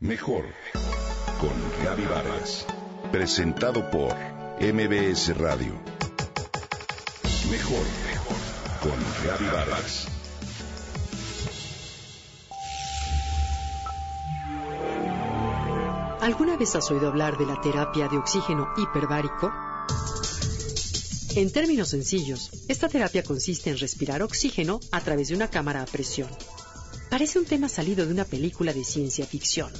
Mejor con Gaby Vargas. Presentado por MBS Radio. Mejor con Gaby Vargas. ¿Alguna vez has oído hablar de la terapia de oxígeno hiperbárico? En términos sencillos, esta terapia consiste en respirar oxígeno a través de una cámara a presión. Parece un tema salido de una película de ciencia ficción,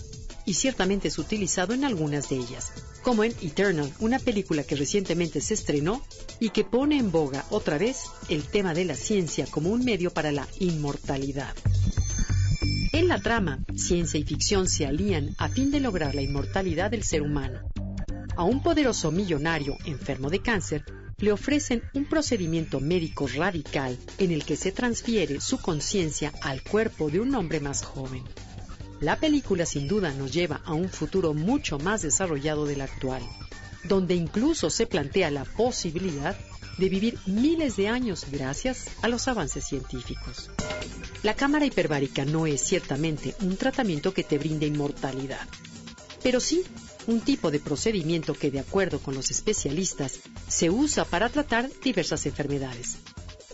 y ciertamente es utilizado en algunas de ellas, como en Eternal, una película que recientemente se estrenó y que pone en boga otra vez el tema de la ciencia como un medio para la inmortalidad. En la trama, ciencia y ficción se alían a fin de lograr la inmortalidad del ser humano. A un poderoso millonario enfermo de cáncer le ofrecen un procedimiento médico radical en el que se transfiere su conciencia al cuerpo de un hombre más joven. La película sin duda nos lleva a un futuro mucho más desarrollado del actual, donde incluso se plantea la posibilidad de vivir miles de años gracias a los avances científicos. La cámara hiperbárica no es ciertamente un tratamiento que te brinde inmortalidad, pero sí un tipo de procedimiento que, de acuerdo con los especialistas, se usa para tratar diversas enfermedades.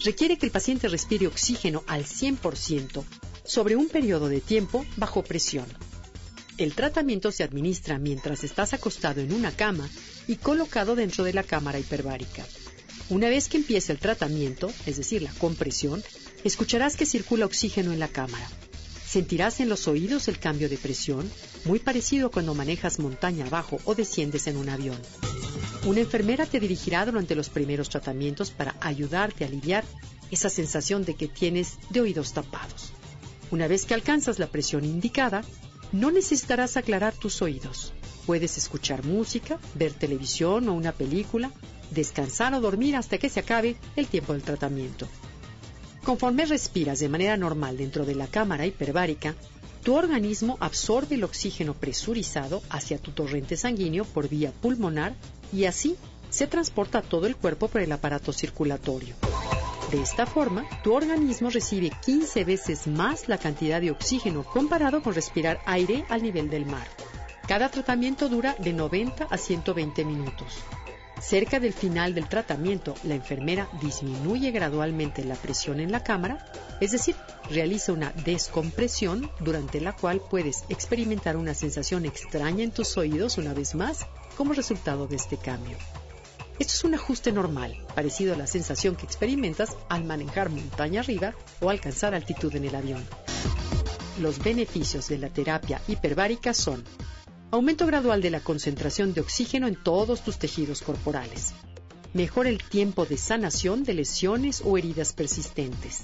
Requiere que el paciente respire oxígeno al 100% sobre un periodo de tiempo bajo presión. El tratamiento se administra mientras estás acostado en una cama y colocado dentro de la cámara hiperbárica. Una vez que empiece el tratamiento, es decir, la compresión, escucharás que circula oxígeno en la cámara. Sentirás en los oídos el cambio de presión, muy parecido cuando manejas montaña abajo o desciendes en un avión. Una enfermera te dirigirá durante los primeros tratamientos para ayudarte a aliviar esa sensación de que tienes de oídos tapados. Una vez que alcanzas la presión indicada, no necesitarás aclarar tus oídos. Puedes escuchar música, ver televisión o una película, descansar o dormir hasta que se acabe el tiempo del tratamiento. Conforme respiras de manera normal dentro de la cámara hiperbárica, tu organismo absorbe el oxígeno presurizado hacia tu torrente sanguíneo por vía pulmonar y así se transporta todo el cuerpo por el aparato circulatorio. De esta forma, tu organismo recibe 15 veces más la cantidad de oxígeno comparado con respirar aire al nivel del mar. Cada tratamiento dura de 90 a 120 minutos. Cerca del final del tratamiento, la enfermera disminuye gradualmente la presión en la cámara, es decir, realiza una descompresión durante la cual puedes experimentar una sensación extraña en tus oídos una vez más como resultado de este cambio. Esto es un ajuste normal, parecido a la sensación que experimentas al manejar montaña arriba o alcanzar altitud en el avión. Los beneficios de la terapia hiperbárica son Aumento gradual de la concentración de oxígeno en todos tus tejidos corporales. Mejora el tiempo de sanación de lesiones o heridas persistentes.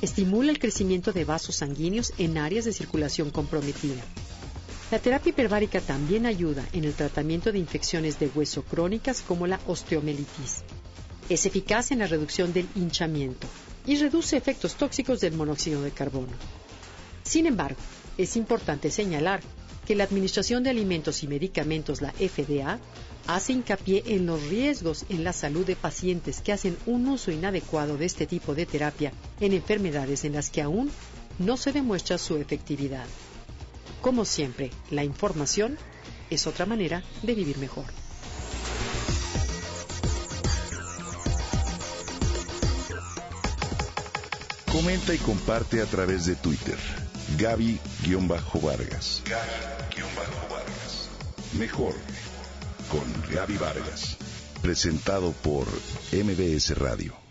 Estimula el crecimiento de vasos sanguíneos en áreas de circulación comprometida. La terapia hiperbárica también ayuda en el tratamiento de infecciones de hueso crónicas como la osteomelitis. Es eficaz en la reducción del hinchamiento y reduce efectos tóxicos del monóxido de carbono. Sin embargo, es importante señalar que la Administración de Alimentos y Medicamentos, la FDA, hace hincapié en los riesgos en la salud de pacientes que hacen un uso inadecuado de este tipo de terapia en enfermedades en las que aún no se demuestra su efectividad. Como siempre, la información es otra manera de vivir mejor. Comenta y comparte a través de Twitter. Gaby-Vargas. Gaby-Vargas. Mejor con Gaby Vargas. Presentado por MBS Radio.